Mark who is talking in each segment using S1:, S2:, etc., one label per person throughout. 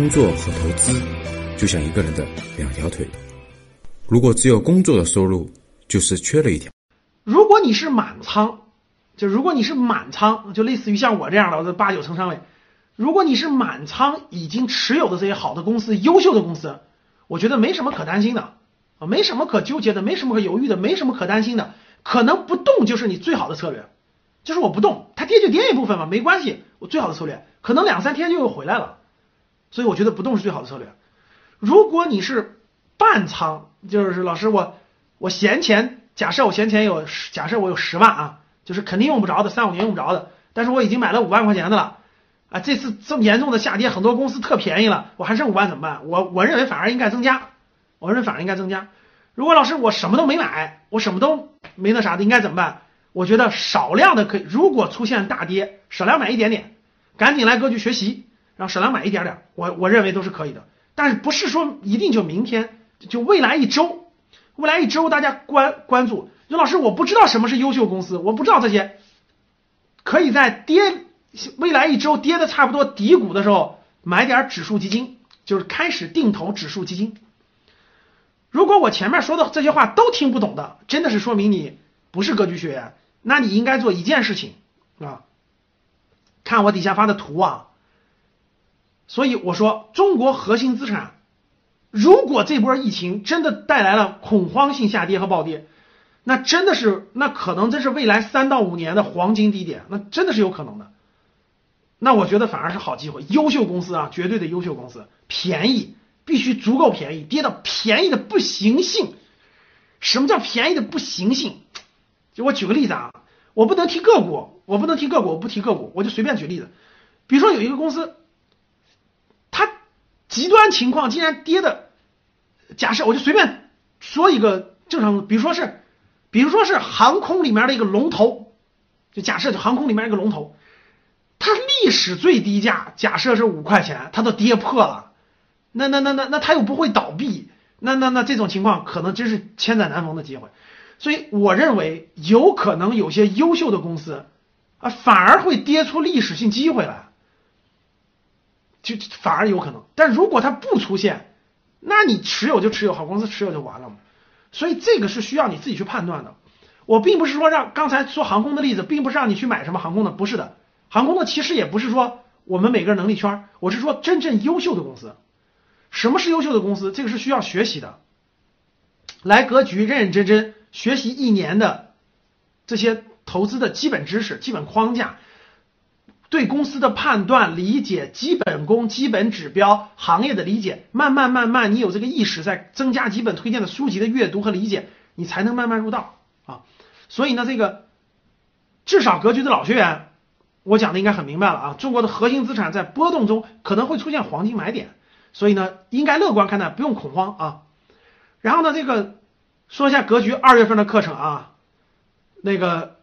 S1: 工作和投资就像一个人的两条腿，如果只有工作的收入，就是缺了一条。
S2: 如果你是满仓，就如果你是满仓，就类似于像我这样的，我的八九成仓位。如果你是满仓已经持有的这些好的公司、优秀的公司，我觉得没什么可担心的啊，没什么可纠结的，没什么可犹豫的，没什么可担心的。可能不动就是你最好的策略，就是我不动，它跌就跌一部分嘛，没关系，我最好的策略。可能两三天就又回来了，所以我觉得不动是最好的策略。如果你是半仓，就是老师我我闲钱，假设我闲钱有，假设我有十万啊，就是肯定用不着的，三五年用不着的，但是我已经买了五万块钱的了啊，这次这么严重的下跌，很多公司特便宜了，我还剩五万怎么办？我我认为反而应该增加，我认为反而应该增加。如果老师我什么都没买，我什么都没那啥的，应该怎么办？我觉得少量的可以，如果出现大跌，少量买一点点。赶紧来格局学习，然后少量买一点点，我我认为都是可以的。但是不是说一定就明天，就未来一周，未来一周大家关关注。刘老师，我不知道什么是优秀公司，我不知道这些，可以在跌未来一周跌的差不多底谷的时候买点指数基金，就是开始定投指数基金。如果我前面说的这些话都听不懂的，真的是说明你不是格局学员，那你应该做一件事情啊。看我底下发的图啊，所以我说中国核心资产，如果这波疫情真的带来了恐慌性下跌和暴跌，那真的是那可能真是未来三到五年的黄金低点，那真的是有可能的。那我觉得反而是好机会，优秀公司啊，绝对的优秀公司，便宜必须足够便宜，跌到便宜的不行性。什么叫便宜的不行性？就我举个例子啊。我不能提个股，我不能提个股，我不提个股，我就随便举例子。比如说有一个公司，极端情况竟然跌的，假设我就随便说一个正常，比如说是，比如说是航空里面的一个龙头，就假设就航空里面一个龙头，它历史最低价假设是五块钱，它都跌破了，那那那那那它又不会倒闭，那那那这种情况可能真是千载难逢的机会。所以我认为有可能有些优秀的公司啊，反而会跌出历史性机会来，就反而有可能。但如果它不出现，那你持有就持有，好公司持有就完了嘛。所以这个是需要你自己去判断的。我并不是说让刚才说航空的例子，并不是让你去买什么航空的，不是的。航空的其实也不是说我们每个人能力圈，我是说真正优秀的公司。什么是优秀的公司？这个是需要学习的。来格局，认认真真。学习一年的这些投资的基本知识、基本框架，对公司的判断、理解、基本功、基本指标、行业的理解，慢慢慢慢，你有这个意识，在增加几本推荐的书籍的阅读和理解，你才能慢慢入道啊。所以呢，这个至少格局的老学员，我讲的应该很明白了啊。中国的核心资产在波动中可能会出现黄金买点，所以呢，应该乐观看待，不用恐慌啊。然后呢，这个。说一下格局二月份的课程啊，那个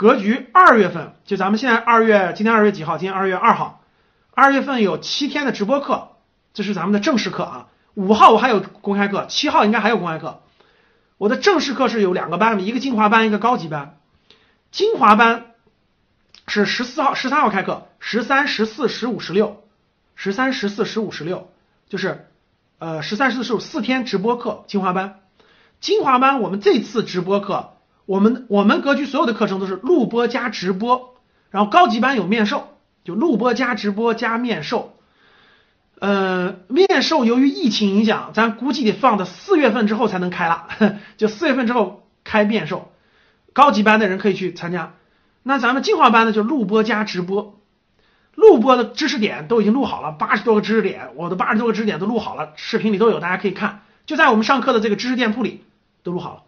S2: 格局二月份就咱们现在二月，今天二月几号？今天二月二号，二月份有七天的直播课，这是咱们的正式课啊。五号我还有公开课，七号应该还有公开课。我的正式课是有两个班，一个精华班，一个高级班。精华班是十四号、十三号开课，十三、十四、十五、十六，十三、十四、十五、十六，就是呃十三、十四、十五四天直播课，精华班。精华班，我们这次直播课，我们我们格局所有的课程都是录播加直播，然后高级班有面授，就录播加直播加面授。呃，面授由于疫情影响，咱估计得放到四月份之后才能开了，就四月份之后开面授。高级班的人可以去参加。那咱们进化班呢，就录播加直播，录播的知识点都已经录好了，八十多个知识点，我的八十多个知识点都录好了，视频里都有，大家可以看，就在我们上课的这个知识店铺里。都录好了，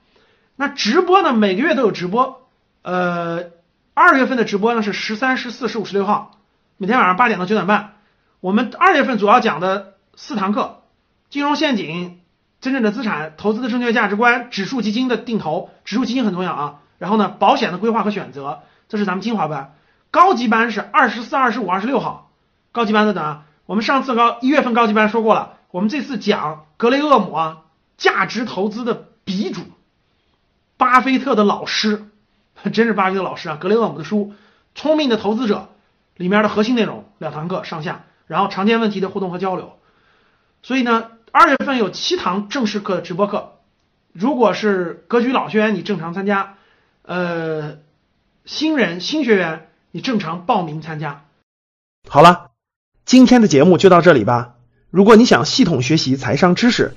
S2: 那直播呢？每个月都有直播，呃，二月份的直播呢是十三、十四、十五、十六号，每天晚上八点到九点半。我们二月份主要讲的四堂课：金融陷阱、真正的资产投资的正确价值观、指数基金的定投，指数基金很重要啊。然后呢，保险的规划和选择，这是咱们精华班。高级班是二十四、二十五、二十六号，高级班在等。我们上次高一月份高级班说过了，我们这次讲格雷厄姆啊，价值投资的。鼻祖，巴菲特的老师，真是巴菲特老师啊！格雷厄姆的书《聪明的投资者》里面的核心内容，两堂课上下。
S3: 然后常见问题的互动和交流。所以呢，二月份有七堂正式课的直播课，如果是格局老学员，你正常参加；呃，新人新学员，你正常报名参加。
S2: 好了，今天的节目就到这里吧。如果你想系统学习财商知识，